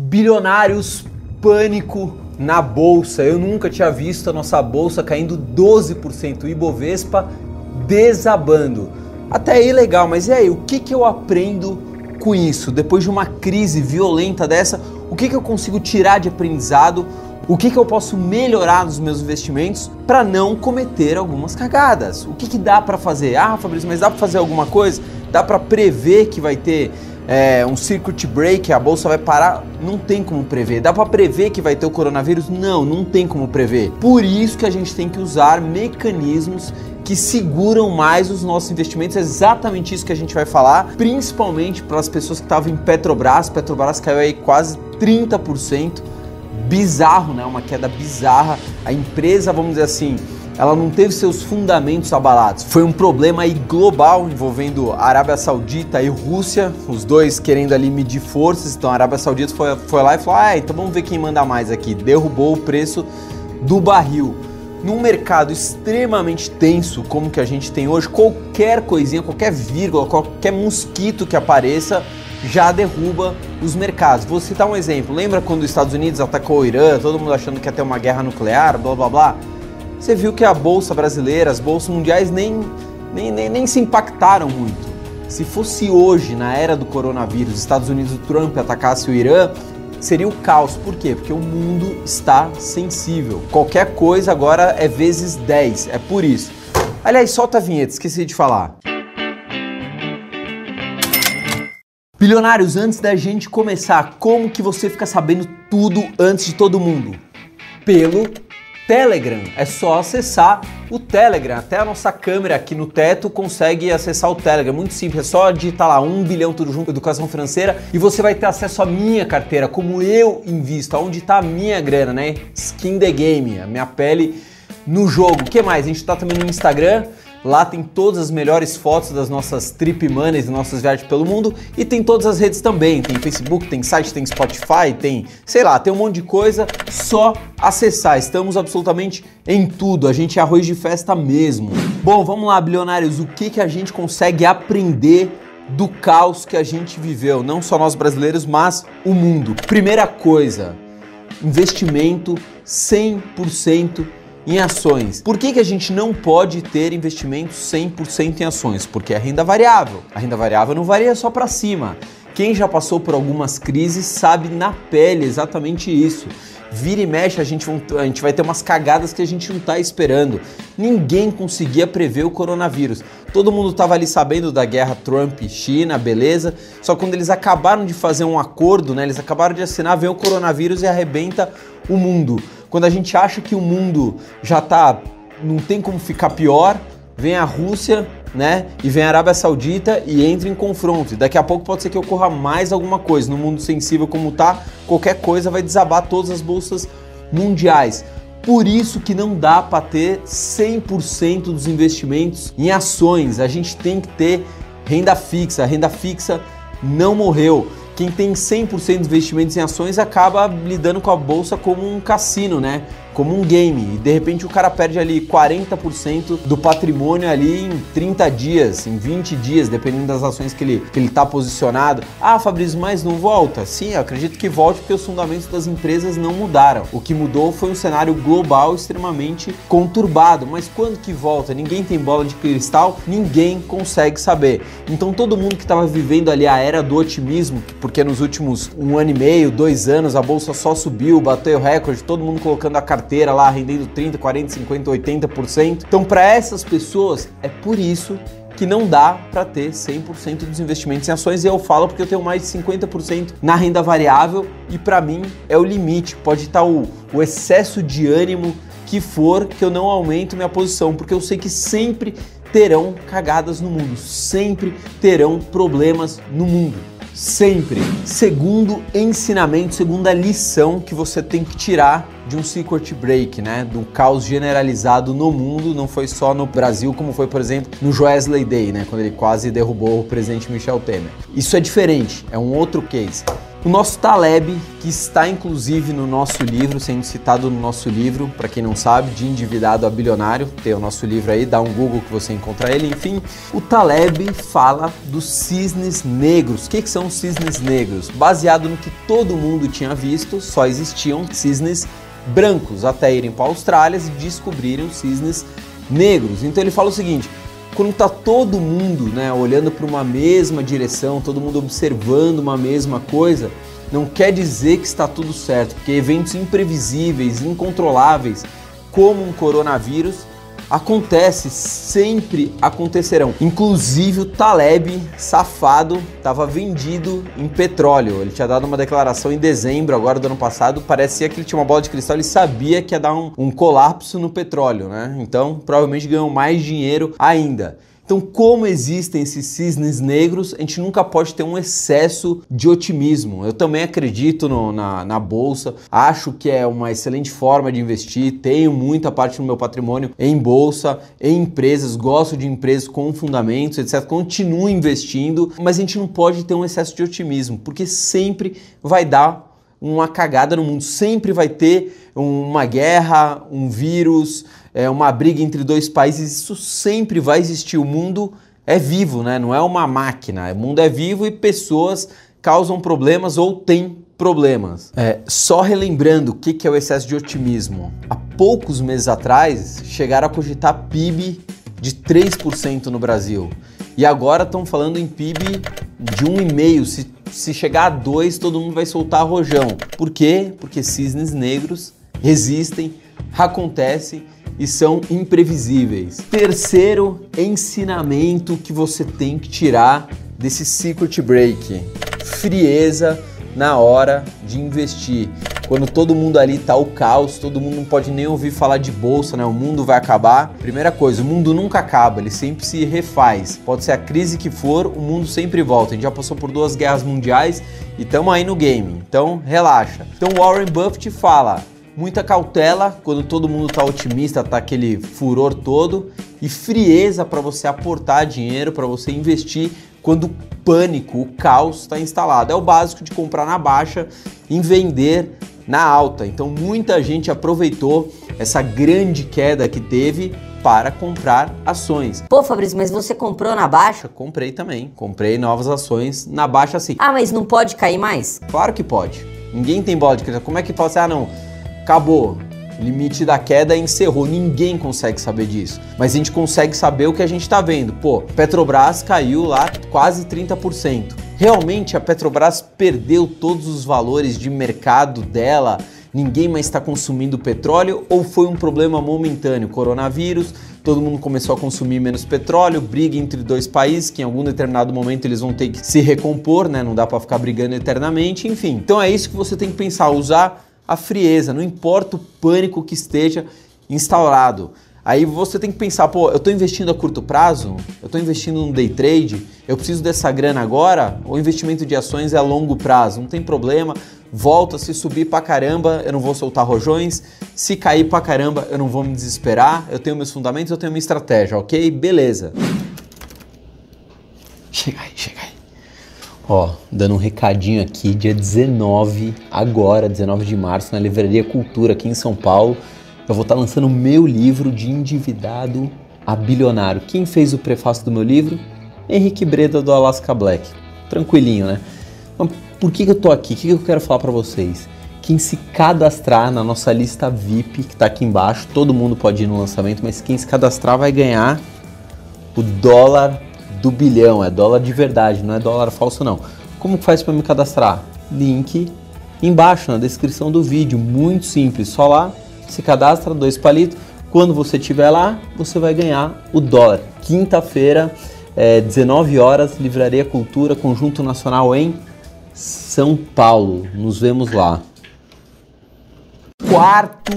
Bilionários, pânico na bolsa. Eu nunca tinha visto a nossa bolsa caindo 12%, o Ibovespa desabando. Até aí legal, mas e aí, o que, que eu aprendo com isso? Depois de uma crise violenta dessa, o que, que eu consigo tirar de aprendizado? O que, que eu posso melhorar nos meus investimentos para não cometer algumas cagadas? O que, que dá para fazer? Ah, Fabrício, mas dá para fazer alguma coisa? Dá para prever que vai ter é, um circuit break, a bolsa vai parar, não tem como prever. Dá para prever que vai ter o coronavírus? Não, não tem como prever. Por isso que a gente tem que usar mecanismos que seguram mais os nossos investimentos. É exatamente isso que a gente vai falar, principalmente para as pessoas que estavam em Petrobras. Petrobras caiu aí quase 30%. Bizarro, né? Uma queda bizarra. A empresa, vamos dizer assim, ela não teve seus fundamentos abalados. Foi um problema aí global envolvendo Arábia Saudita e Rússia, os dois querendo ali medir forças. Então a Arábia Saudita foi, foi lá e falou: ah, então vamos ver quem manda mais aqui. Derrubou o preço do barril. Num mercado extremamente tenso como que a gente tem hoje, qualquer coisinha, qualquer vírgula, qualquer mosquito que apareça já derruba os mercados. Vou citar um exemplo. Lembra quando os Estados Unidos atacou o Irã, todo mundo achando que ia ter uma guerra nuclear, blá blá blá? você viu que a bolsa brasileira, as bolsas mundiais nem, nem, nem, nem se impactaram muito. Se fosse hoje, na era do coronavírus, os Estados Unidos o Trump atacasse o Irã, seria o caos. Por quê? Porque o mundo está sensível. Qualquer coisa agora é vezes 10. É por isso. Aliás, solta a vinheta, esqueci de falar. Bilionários, antes da gente começar, como que você fica sabendo tudo antes de todo mundo? Pelo Telegram. É só acessar o Telegram. Até a nossa câmera aqui no teto consegue acessar o Telegram. Muito simples, é só digitar lá 1 bilhão tudo junto, educação financeira, e você vai ter acesso à minha carteira, como eu invisto, aonde está a minha grana, né? Skin the game, a minha pele no jogo. O que mais? A gente está também no Instagram. Lá tem todas as melhores fotos das nossas trip money, das nossas viagens pelo mundo e tem todas as redes também. Tem Facebook, tem site, tem Spotify, tem, sei lá, tem um monte de coisa. Só acessar. Estamos absolutamente em tudo. A gente é arroz de festa mesmo. Bom, vamos lá, bilionários. O que, que a gente consegue aprender do caos que a gente viveu? Não só nós brasileiros, mas o mundo. Primeira coisa, investimento 100% em ações. Por que, que a gente não pode ter investimentos 100% em ações? Porque é renda variável. A renda variável não varia só para cima. Quem já passou por algumas crises sabe na pele exatamente isso. Vira e mexe, a gente, a gente vai ter umas cagadas que a gente não está esperando. Ninguém conseguia prever o coronavírus. Todo mundo estava ali sabendo da guerra Trump-China, beleza? Só quando eles acabaram de fazer um acordo, né? Eles acabaram de assinar, vem o coronavírus e arrebenta o mundo. Quando a gente acha que o mundo já tá, não tem como ficar pior, vem a Rússia, né? E vem a Arábia Saudita e entra em confronto. Daqui a pouco pode ser que ocorra mais alguma coisa. No mundo sensível como tá, qualquer coisa vai desabar todas as bolsas mundiais. Por isso que não dá para ter 100% dos investimentos em ações. A gente tem que ter renda fixa. A renda fixa não morreu quem tem 100% de investimentos em ações acaba lidando com a bolsa como um cassino, né? Como um game. E de repente o cara perde ali 40% do patrimônio ali em 30 dias, em 20 dias, dependendo das ações que ele, que ele tá posicionado. Ah, Fabrício, mas não volta? Sim, eu acredito que volte porque os fundamentos das empresas não mudaram. O que mudou foi um cenário global extremamente conturbado. Mas quando que volta? Ninguém tem bola de cristal, ninguém consegue saber. Então todo mundo que estava vivendo ali a era do otimismo, porque nos últimos um ano e meio, dois anos, a bolsa só subiu, bateu recorde, todo mundo colocando a carteira lá, rendendo 30, 40, 50, 80%. Então, para essas pessoas, é por isso que não dá para ter 100% dos investimentos em ações. E eu falo porque eu tenho mais de 50% na renda variável e para mim é o limite. Pode estar o, o excesso de ânimo que for que eu não aumento minha posição, porque eu sei que sempre terão cagadas no mundo, sempre terão problemas no mundo sempre. Segundo ensinamento, segunda lição que você tem que tirar de um circuit break, né? Do caos generalizado no mundo, não foi só no Brasil, como foi, por exemplo, no Joesley Day, né? Quando ele quase derrubou o presidente Michel Temer. Isso é diferente, é um outro case. O nosso Taleb, que está inclusive no nosso livro, sendo citado no nosso livro, para quem não sabe, de endividado a bilionário, tem o nosso livro aí, dá um Google que você encontra ele, enfim. O Taleb fala dos cisnes negros. O que, que são cisnes negros? Baseado no que todo mundo tinha visto, só existiam cisnes brancos até irem para a Austrália e descobrirem os cisnes negros. Então ele fala o seguinte: quando está todo mundo né, olhando para uma mesma direção, todo mundo observando uma mesma coisa, não quer dizer que está tudo certo, porque eventos imprevisíveis, incontroláveis, como um coronavírus, acontece, sempre acontecerão. Inclusive o Taleb, safado, estava vendido em petróleo. Ele tinha dado uma declaração em dezembro agora do ano passado, parecia que ele tinha uma bola de cristal, ele sabia que ia dar um, um colapso no petróleo, né? Então provavelmente ganhou mais dinheiro ainda. Então, como existem esses cisnes negros, a gente nunca pode ter um excesso de otimismo. Eu também acredito no, na, na bolsa, acho que é uma excelente forma de investir, tenho muita parte do meu patrimônio em bolsa, em empresas, gosto de empresas com fundamentos, etc. Continuo investindo, mas a gente não pode ter um excesso de otimismo, porque sempre vai dar uma cagada no mundo. Sempre vai ter uma guerra, um vírus, é, uma briga entre dois países. Isso sempre vai existir. O mundo é vivo, né? não é uma máquina. O mundo é vivo e pessoas causam problemas ou têm problemas. É, só relembrando o que é o excesso de otimismo. Há poucos meses atrás, chegaram a cogitar PIB de 3% no Brasil. E agora estão falando em PIB de 1,5%. Se se chegar a dois, todo mundo vai soltar rojão. Por quê? Porque cisnes negros resistem, acontecem e são imprevisíveis. Terceiro ensinamento que você tem que tirar desse circuit break: frieza na hora de investir quando todo mundo ali tá o caos, todo mundo não pode nem ouvir falar de bolsa, né? O mundo vai acabar. Primeira coisa, o mundo nunca acaba, ele sempre se refaz. Pode ser a crise que for, o mundo sempre volta. A gente já passou por duas guerras mundiais e estamos aí no game. Então, relaxa. Então, Warren Buffett fala: muita cautela quando todo mundo tá otimista, tá aquele furor todo e frieza para você aportar dinheiro, para você investir quando o pânico, o caos está instalado. É o básico de comprar na baixa, em vender na alta. Então muita gente aproveitou essa grande queda que teve para comprar ações. Pô, Fabrício, mas você comprou na baixa? Comprei também. Comprei novas ações na baixa sim. Ah, mas não pode cair mais? Claro que pode. Ninguém tem bola de cristal. Como é que pode ser? Ah, não. Acabou. Limite da queda encerrou. Ninguém consegue saber disso. Mas a gente consegue saber o que a gente está vendo. Pô, Petrobras caiu lá quase 30%. Realmente a Petrobras perdeu todos os valores de mercado dela? Ninguém mais está consumindo petróleo ou foi um problema momentâneo? Coronavírus, todo mundo começou a consumir menos petróleo, briga entre dois países que em algum determinado momento eles vão ter que se recompor, né? Não dá para ficar brigando eternamente, enfim. Então é isso que você tem que pensar, usar a frieza, não importa o pânico que esteja instaurado. Aí você tem que pensar, pô, eu estou investindo a curto prazo, eu estou investindo no day trade, eu preciso dessa grana agora, o investimento de ações é a longo prazo, não tem problema, volta, se subir pra caramba, eu não vou soltar rojões, se cair pra caramba, eu não vou me desesperar, eu tenho meus fundamentos, eu tenho minha estratégia, ok? Beleza. Chega aí, chega aí. Ó, dando um recadinho aqui, dia 19, agora, 19 de março, na Livraria Cultura aqui em São Paulo, eu vou estar lançando o meu livro de endividado a bilionário. Quem fez o prefácio do meu livro? Henrique Breda do Alaska Black. Tranquilinho, né? Mas por que, que eu tô aqui? O que, que eu quero falar para vocês? Quem se cadastrar na nossa lista VIP, que está aqui embaixo, todo mundo pode ir no lançamento, mas quem se cadastrar vai ganhar o dólar do bilhão, é dólar de verdade, não é dólar falso não. Como faz para me cadastrar? Link embaixo na descrição do vídeo, muito simples, só lá se cadastra, dois palitos. Quando você estiver lá, você vai ganhar o dólar. Quinta-feira, é, 19 horas, Livraria Cultura, Conjunto Nacional em São Paulo. Nos vemos lá. Quarto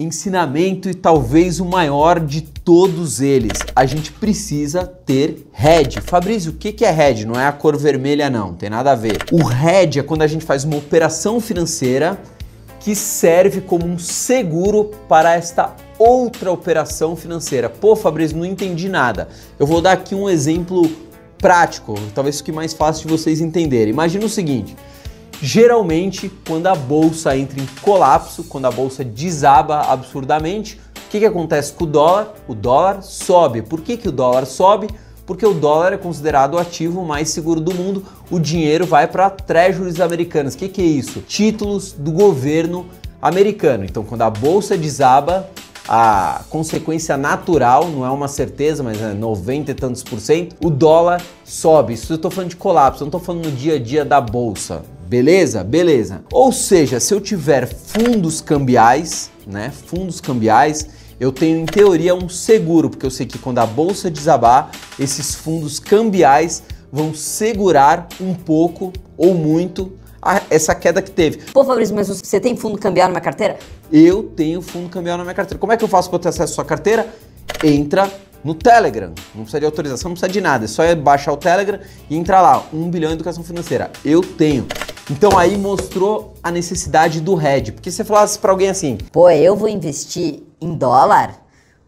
ensinamento e talvez o maior de todos eles. A gente precisa ter hedge. Fabrício, o que é hedge? Não é a cor vermelha, não, tem nada a ver. O hedge é quando a gente faz uma operação financeira que serve como um seguro para esta outra operação financeira. Pô, Fabrício, não entendi nada. Eu vou dar aqui um exemplo prático, talvez fique mais fácil de vocês entenderem. Imagina o seguinte: Geralmente, quando a bolsa entra em colapso, quando a bolsa desaba absurdamente, o que, que acontece com o dólar? O dólar sobe. Por que, que o dólar sobe? Porque o dólar é considerado o ativo mais seguro do mundo. O dinheiro vai para treasuries americanas. O que, que é isso? Títulos do governo americano. Então, quando a bolsa desaba, a consequência natural, não é uma certeza, mas é 90 e tantos por cento, o dólar sobe. Isso eu estou falando de colapso, eu não estou falando no dia a dia da bolsa. Beleza? Beleza. Ou seja, se eu tiver fundos cambiais, né? Fundos cambiais, eu tenho em teoria um seguro, porque eu sei que quando a bolsa desabar, esses fundos cambiais vão segurar um pouco ou muito a, essa queda que teve. Pô, Fabrício, mas você tem fundo cambial na minha carteira? Eu tenho fundo cambial na minha carteira. Como é que eu faço para ter acesso à sua carteira? Entra no Telegram. Não precisa de autorização, não precisa de nada. É só baixar o Telegram e entrar lá. 1 bilhão em educação financeira. Eu tenho. Então aí mostrou a necessidade do hedge. Porque você falasse para alguém assim: Pô, eu vou investir em dólar?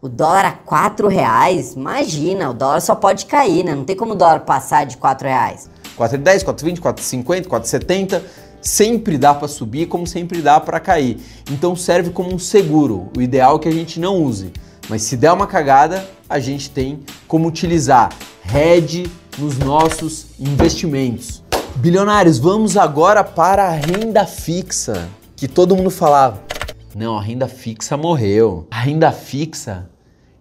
O dólar a 4 reais? Imagina, o dólar só pode cair, né? Não tem como o dólar passar de 4 reais. 4,10, 4,20, 4,50, 4,70, sempre dá para subir, como sempre dá para cair. Então serve como um seguro. O ideal é que a gente não use. Mas se der uma cagada, a gente tem como utilizar hedge nos nossos investimentos. Bilionários, vamos agora para a renda fixa, que todo mundo falava. Não, a renda fixa morreu. A renda fixa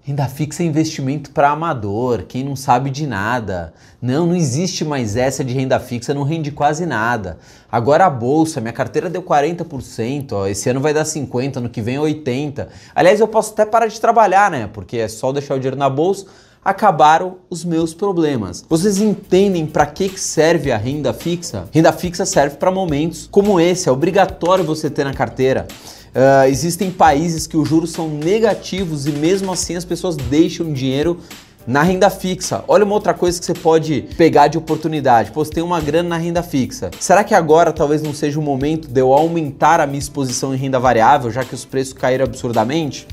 Renda fixa é investimento para amador, quem não sabe de nada. Não, não existe mais essa de renda fixa, não rende quase nada. Agora a bolsa, minha carteira deu 40%, ó, esse ano vai dar 50%, ano que vem 80%. Aliás, eu posso até parar de trabalhar, né? Porque é só deixar o dinheiro na bolsa, acabaram os meus problemas. Vocês entendem para que serve a renda fixa? Renda fixa serve para momentos como esse, é obrigatório você ter na carteira. Uh, existem países que os juros são negativos e mesmo assim as pessoas deixam dinheiro na renda fixa. Olha uma outra coisa que você pode pegar de oportunidade. Pô, você tem uma grana na renda fixa. Será que agora talvez não seja o momento de eu aumentar a minha exposição em renda variável, já que os preços caíram absurdamente?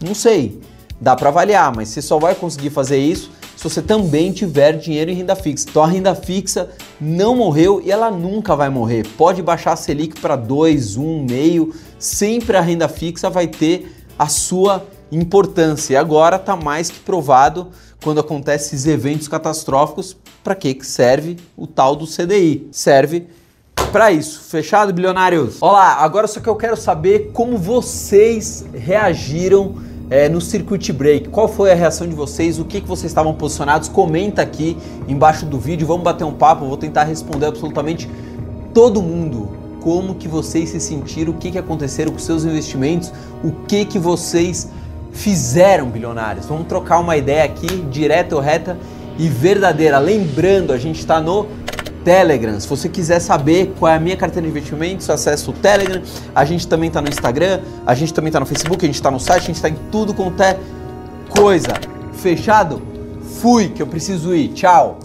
Não sei. Dá para avaliar, mas você só vai conseguir fazer isso se você também tiver dinheiro em renda fixa. Então a renda fixa não morreu e ela nunca vai morrer. Pode baixar a Selic para 2, 1,5, sempre a renda fixa vai ter a sua importância. E agora está mais que provado quando acontecem esses eventos catastróficos, para que serve o tal do CDI? Serve para isso. Fechado, bilionários? Olá, agora só que eu quero saber como vocês reagiram é, no circuit break. Qual foi a reação de vocês? O que, que vocês estavam posicionados? Comenta aqui embaixo do vídeo, vamos bater um papo, vou tentar responder absolutamente todo mundo. Como que vocês se sentiram, o que, que aconteceram com seus investimentos, o que, que vocês fizeram, bilionários. Vamos trocar uma ideia aqui, direta ou reta e verdadeira. Lembrando, a gente está no Telegram. Se você quiser saber qual é a minha carteira de investimentos, acesse o Telegram. A gente também está no Instagram, a gente também está no Facebook, a gente está no site, a gente está em tudo quanto é coisa. Fechado? Fui, que eu preciso ir. Tchau!